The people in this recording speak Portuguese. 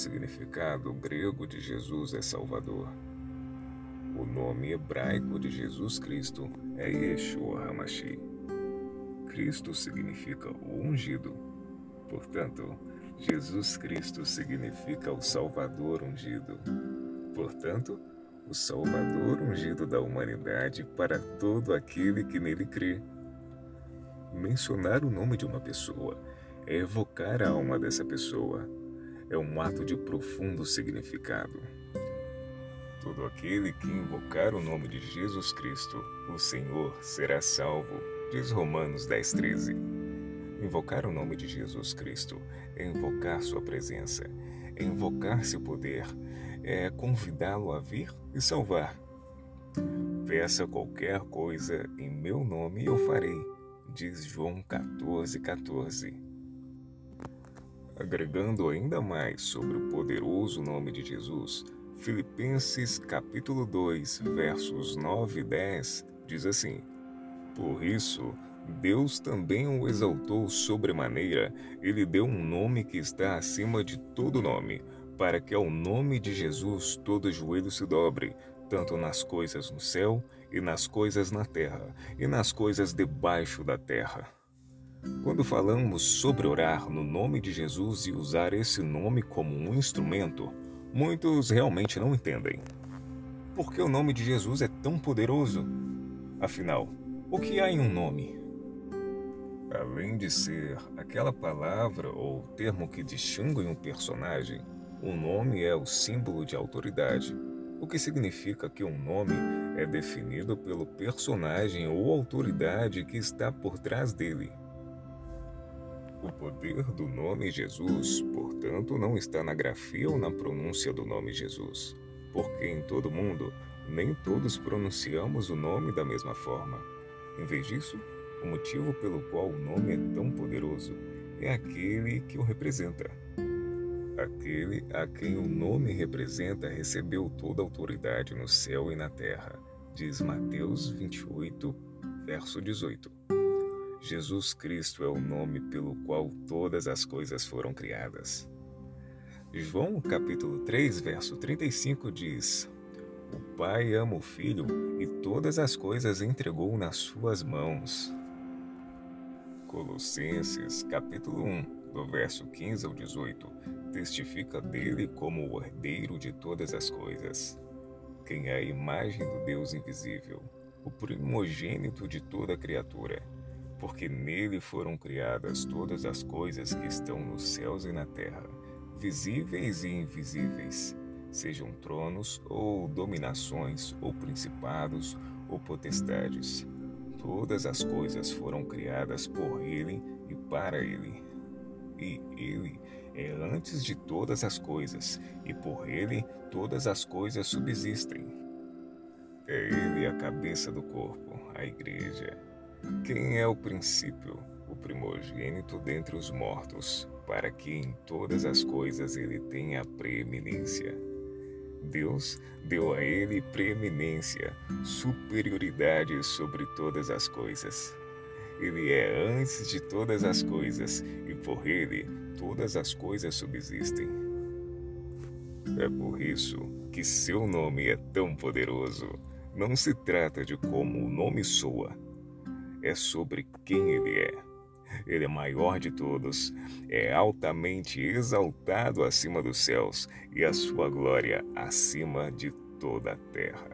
significado grego de Jesus é Salvador. O nome hebraico de Jesus Cristo é Yeshua Hamashi. Cristo significa o ungido. Portanto, Jesus Cristo significa o Salvador ungido. Portanto, o Salvador ungido da humanidade para todo aquele que nele crê. Mencionar o nome de uma pessoa é evocar a alma dessa pessoa. É um ato de profundo significado. Todo aquele que invocar o nome de Jesus Cristo, o Senhor, será salvo, diz Romanos 10,13. Invocar o nome de Jesus Cristo é invocar Sua presença, é invocar seu poder, é convidá-lo a vir e salvar. Peça qualquer coisa em meu nome e eu farei, diz João 14,14. 14. Agregando ainda mais sobre o poderoso nome de Jesus, Filipenses capítulo 2, versos 9 e 10 diz assim: Por isso, Deus também o exaltou sobremaneira, ele deu um nome que está acima de todo nome, para que ao nome de Jesus todo joelho se dobre, tanto nas coisas no céu e nas coisas na terra, e nas coisas debaixo da terra. Quando falamos sobre orar no nome de Jesus e usar esse nome como um instrumento, muitos realmente não entendem. Por que o nome de Jesus é tão poderoso? Afinal, o que há em um nome? Além de ser aquela palavra ou termo que distingue um personagem, o nome é o símbolo de autoridade, o que significa que um nome é definido pelo personagem ou autoridade que está por trás dele. O poder do nome Jesus, portanto, não está na grafia ou na pronúncia do nome Jesus, porque em todo mundo nem todos pronunciamos o nome da mesma forma. Em vez disso, o motivo pelo qual o nome é tão poderoso é aquele que o representa. Aquele a quem o nome representa recebeu toda a autoridade no céu e na terra, diz Mateus 28, verso 18. Jesus Cristo é o nome pelo qual todas as coisas foram criadas. João capítulo 3, verso 35 diz: O Pai ama o Filho e todas as coisas entregou nas suas mãos. Colossenses capítulo 1, do verso 15 ao 18, testifica dele como o herdeiro de todas as coisas. Quem é a imagem do Deus invisível, o primogênito de toda criatura porque nele foram criadas todas as coisas que estão nos céus e na terra, visíveis e invisíveis, sejam tronos ou dominações, ou principados ou potestades. Todas as coisas foram criadas por ele e para ele. E ele é antes de todas as coisas, e por ele todas as coisas subsistem. É ele a cabeça do corpo, a igreja quem é o princípio, o primogênito dentre os mortos, para que em todas as coisas ele tenha preeminência? Deus deu a ele preeminência, superioridade sobre todas as coisas. Ele é antes de todas as coisas, e por ele todas as coisas subsistem. É por isso que seu nome é tão poderoso. Não se trata de como o nome soa, é sobre quem ele é. Ele é maior de todos, é altamente exaltado acima dos céus e a sua glória acima de toda a terra.